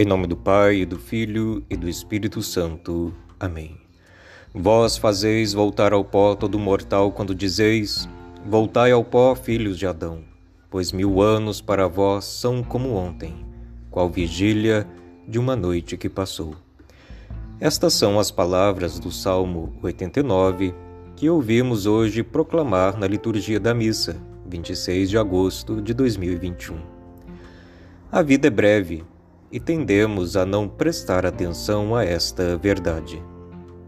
Em nome do Pai, e do Filho e do Espírito Santo. Amém. Vós fazeis voltar ao pó todo mortal quando dizeis: Voltai ao pó, filhos de Adão, pois mil anos para vós são como ontem, qual vigília de uma noite que passou. Estas são as palavras do Salmo 89 que ouvimos hoje proclamar na liturgia da missa, 26 de agosto de 2021. A vida é breve e tendemos a não prestar atenção a esta verdade.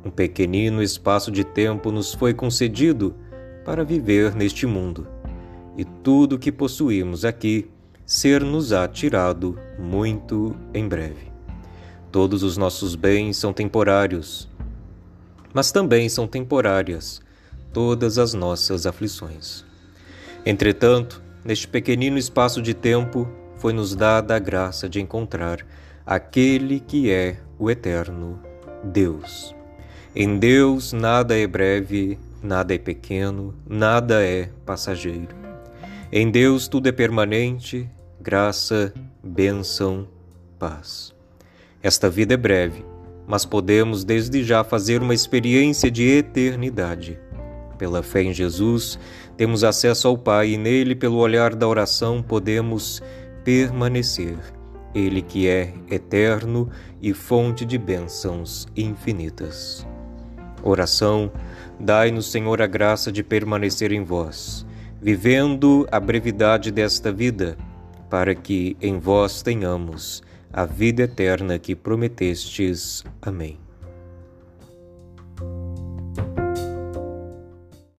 Um pequenino espaço de tempo nos foi concedido para viver neste mundo, e tudo que possuímos aqui ser-nos-á tirado muito em breve. Todos os nossos bens são temporários, mas também são temporárias todas as nossas aflições. Entretanto, neste pequenino espaço de tempo, foi-nos dada a graça de encontrar aquele que é o eterno Deus. Em Deus nada é breve, nada é pequeno, nada é passageiro. Em Deus tudo é permanente, graça, bênção, paz. Esta vida é breve, mas podemos desde já fazer uma experiência de eternidade. Pela fé em Jesus, temos acesso ao Pai e nele, pelo olhar da oração, podemos permanecer, Ele que é eterno e fonte de bênçãos infinitas. Oração, dai-nos, Senhor, a graça de permanecer em vós, vivendo a brevidade desta vida, para que em vós tenhamos a vida eterna que prometestes. Amém.